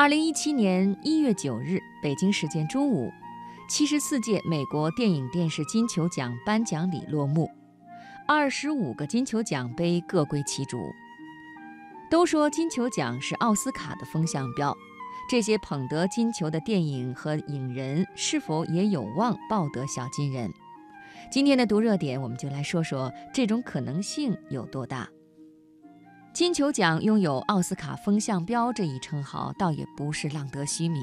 二零一七年一月九日，北京时间中午，七十四届美国电影电视金球奖颁奖礼落幕，二十五个金球奖杯各归其主。都说金球奖是奥斯卡的风向标，这些捧得金球的电影和影人是否也有望抱得小金人？今天的读热点，我们就来说说这种可能性有多大。金球奖拥有奥斯卡风向标这一称号，倒也不是浪得虚名。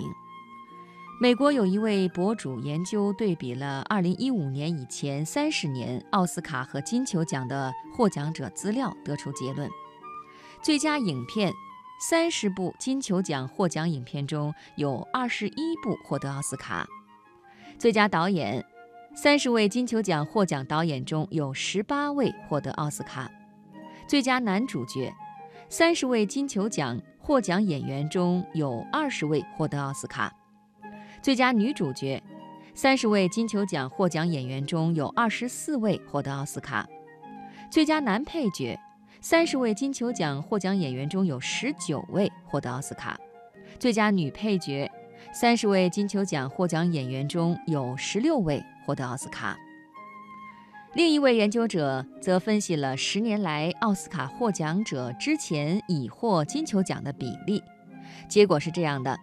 美国有一位博主研究对比了2015年以前30年奥斯卡和金球奖的获奖者资料，得出结论：最佳影片，30部金球奖获奖影片中有21部获得奥斯卡；最佳导演，30位金球奖获奖导演中有18位获得奥斯卡。最佳男主角，三十位金球奖获奖演员中有二十位获得奥斯卡；最佳女主角，三十位金球奖获奖演员中有二十四位获得奥斯卡；最佳男配角，三十位金球奖获奖演员中有十九位获得奥斯卡；最佳女配角，三十位金球奖获奖演员中有十六位获得奥斯卡。另一位研究者则分析了十年来奥斯卡获奖者之前已获金球奖的比例，结果是这样的：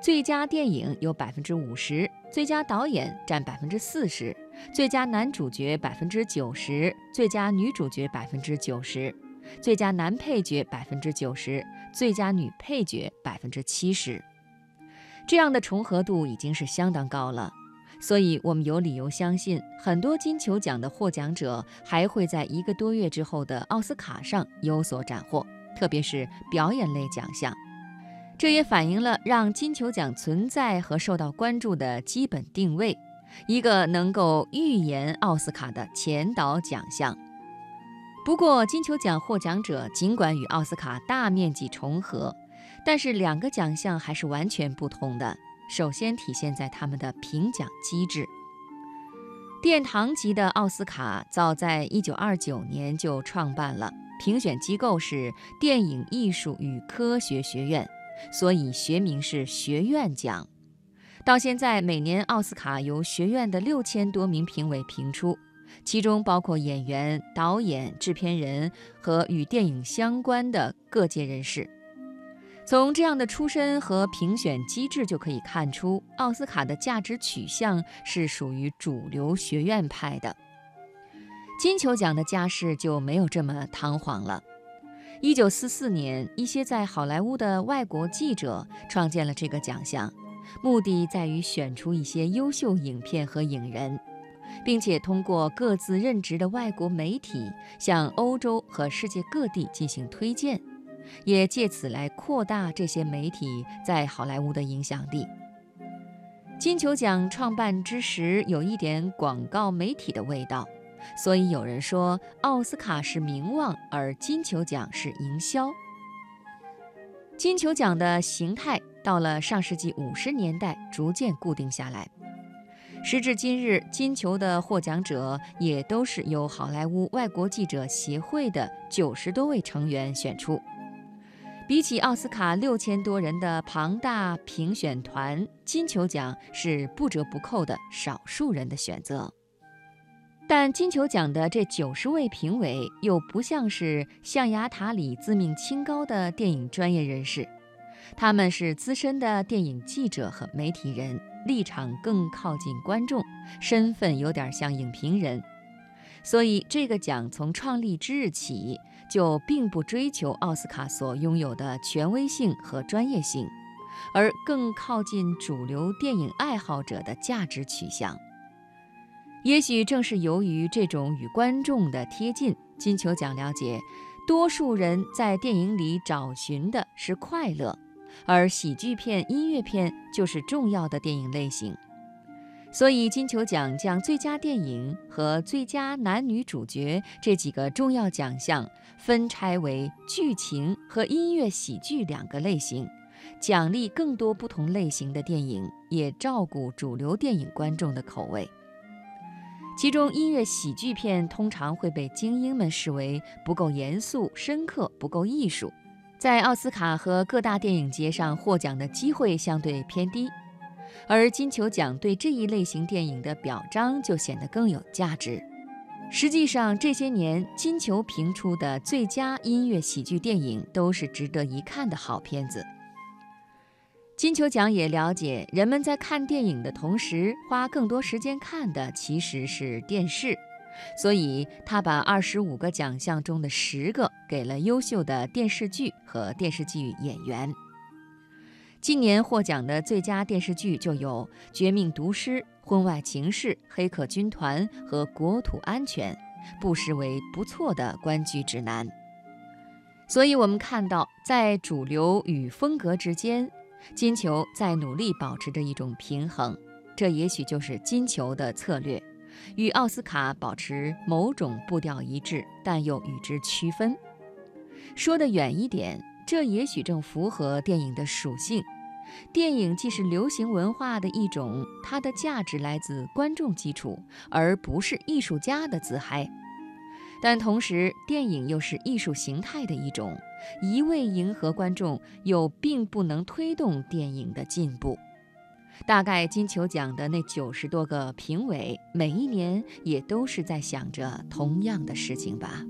最佳电影有百分之五十，最佳导演占百分之四十，最佳男主角百分之九十，最佳女主角百分之九十，最佳男配角百分之九十，最佳女配角百分之七十。这样的重合度已经是相当高了。所以，我们有理由相信，很多金球奖的获奖者还会在一个多月之后的奥斯卡上有所斩获，特别是表演类奖项。这也反映了让金球奖存在和受到关注的基本定位：一个能够预言奥斯卡的前导奖项。不过，金球奖获奖者尽管与奥斯卡大面积重合，但是两个奖项还是完全不同的。首先体现在他们的评奖机制。殿堂级的奥斯卡早在1929年就创办了，评选机构是电影艺术与科学学院，所以学名是学院奖。到现在，每年奥斯卡由学院的六千多名评委评出，其中包括演员、导演、制片人和与电影相关的各界人士。从这样的出身和评选机制就可以看出，奥斯卡的价值取向是属于主流学院派的。金球奖的家世就没有这么堂皇了。一九四四年，一些在好莱坞的外国记者创建了这个奖项，目的在于选出一些优秀影片和影人，并且通过各自任职的外国媒体向欧洲和世界各地进行推荐。也借此来扩大这些媒体在好莱坞的影响力。金球奖创办之时有一点广告媒体的味道，所以有人说奥斯卡是名望，而金球奖是营销。金球奖的形态到了上世纪五十年代逐渐固定下来，时至今日，金球的获奖者也都是由好莱坞外国记者协会的九十多位成员选出。比起奥斯卡六千多人的庞大评选团，金球奖是不折不扣的少数人的选择。但金球奖的这九十位评委又不像是象牙塔里自命清高的电影专业人士，他们是资深的电影记者和媒体人，立场更靠近观众，身份有点像影评人。所以，这个奖从创立之日起。就并不追求奥斯卡所拥有的权威性和专业性，而更靠近主流电影爱好者的价值取向。也许正是由于这种与观众的贴近，金球奖了解，多数人在电影里找寻的是快乐，而喜剧片、音乐片就是重要的电影类型。所以，金球奖将最佳电影和最佳男女主角这几个重要奖项分拆为剧情和音乐喜剧两个类型，奖励更多不同类型的电影，也照顾主流电影观众的口味。其中，音乐喜剧片通常会被精英们视为不够严肃、深刻、不够艺术，在奥斯卡和各大电影节上获奖的机会相对偏低，而金球奖对这一类型电影的表彰就显得更有价值。实际上，这些年金球评出的最佳音乐喜剧电影都是值得一看的好片子。金球奖也了解，人们在看电影的同时，花更多时间看的其实是电视，所以他把二十五个奖项中的十个给了优秀的电视剧和电视剧演员。今年获奖的最佳电视剧就有《绝命毒师》《婚外情事》《黑客军团》和《国土安全》，不失为不错的观剧指南。所以，我们看到在主流与风格之间。金球在努力保持着一种平衡，这也许就是金球的策略，与奥斯卡保持某种步调一致，但又与之区分。说得远一点，这也许正符合电影的属性。电影既是流行文化的一种，它的价值来自观众基础，而不是艺术家的自嗨。但同时，电影又是艺术形态的一种，一味迎合观众，又并不能推动电影的进步。大概金球奖的那九十多个评委，每一年也都是在想着同样的事情吧。